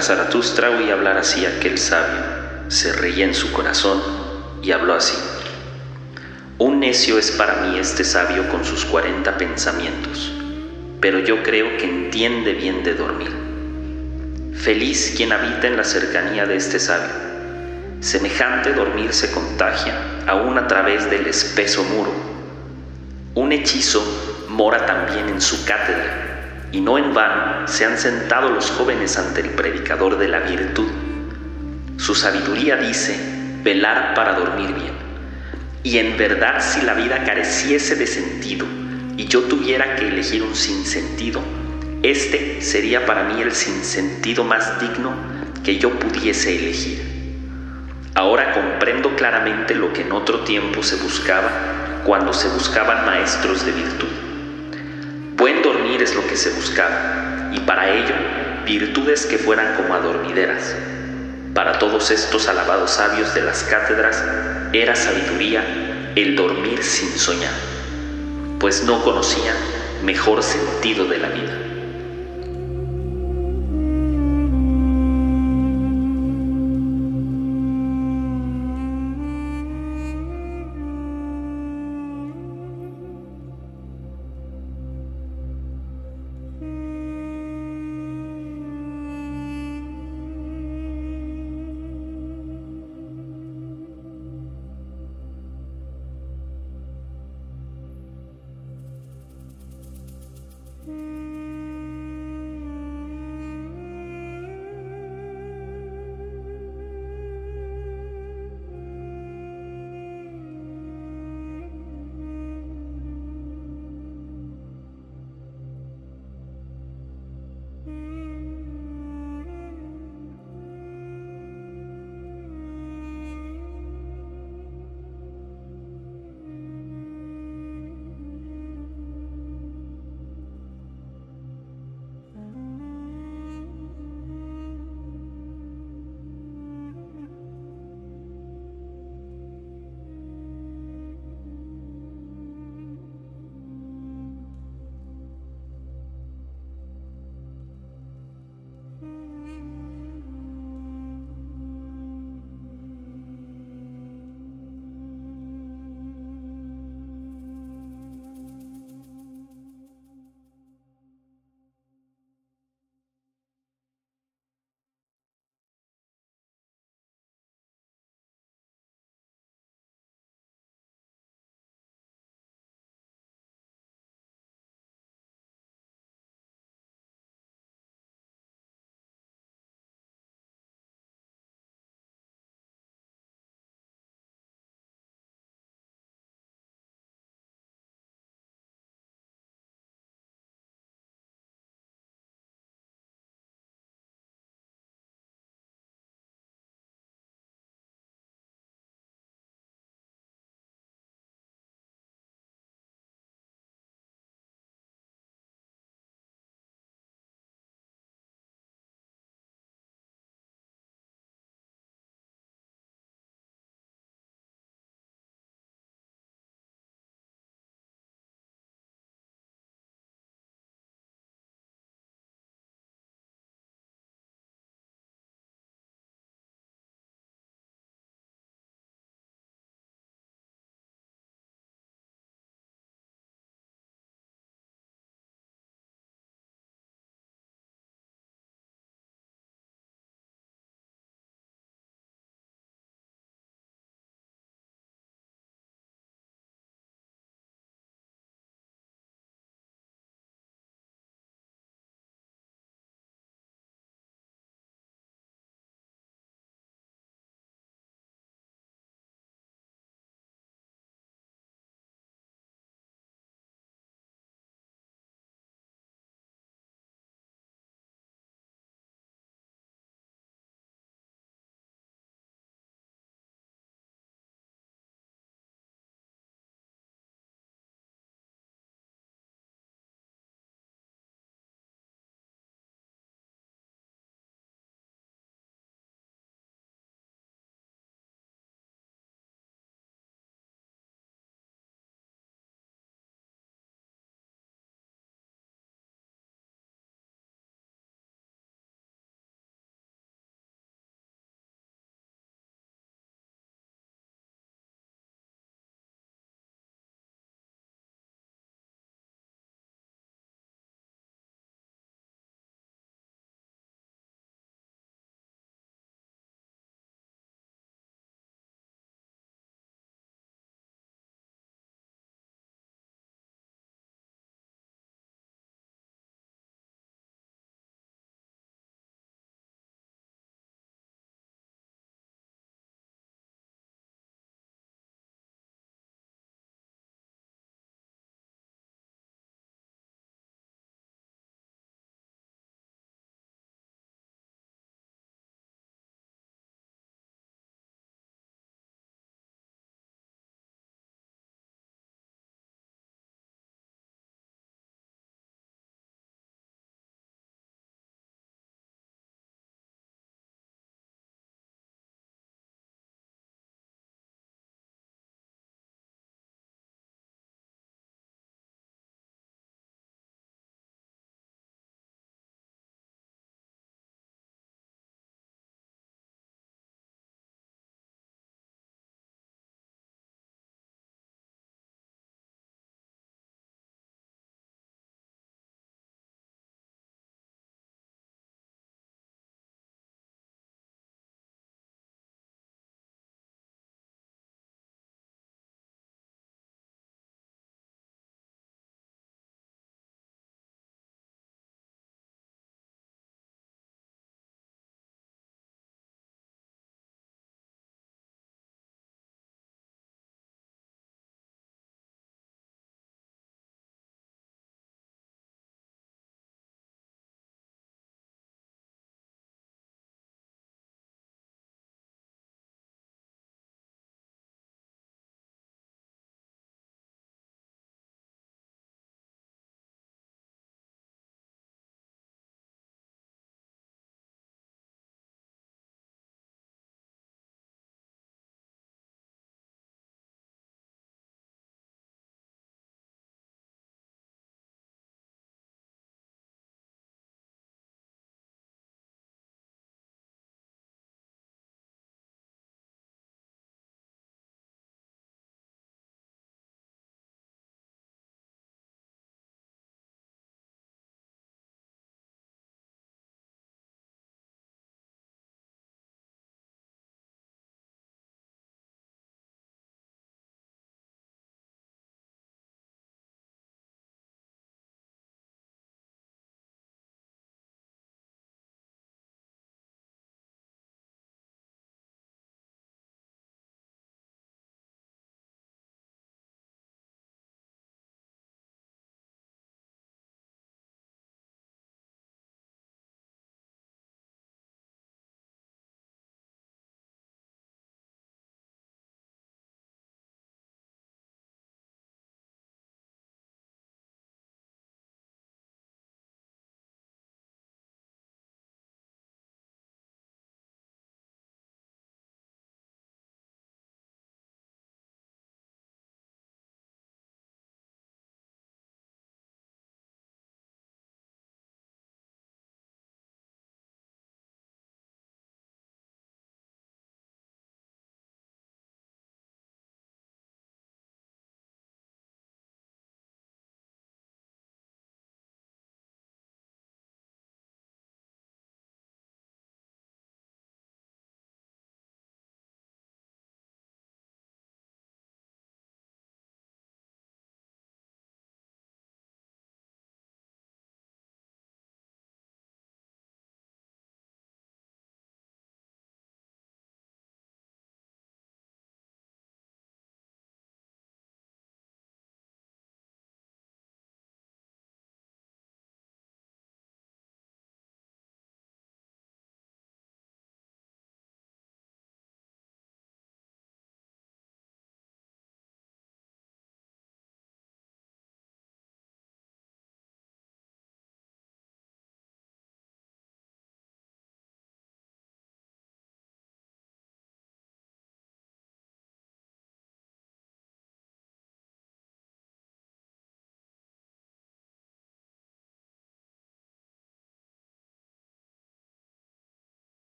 Mientras Zaratustra oía hablar así aquel sabio, se reía en su corazón y habló así. Un necio es para mí este sabio con sus cuarenta pensamientos, pero yo creo que entiende bien de dormir. Feliz quien habita en la cercanía de este sabio. Semejante dormir se contagia aún a través del espeso muro. Un hechizo mora también en su cátedra, y no en vano se han sentado los jóvenes ante el predicador de la virtud. Su sabiduría dice velar para dormir bien. Y en verdad si la vida careciese de sentido y yo tuviera que elegir un sinsentido, este sería para mí el sinsentido más digno que yo pudiese elegir. Ahora comprendo claramente lo que en otro tiempo se buscaba cuando se buscaban maestros de virtud. Buen dormir es lo que se buscaba, y para ello virtudes que fueran como adormideras. Para todos estos alabados sabios de las cátedras era sabiduría el dormir sin soñar, pues no conocían mejor sentido de la vida.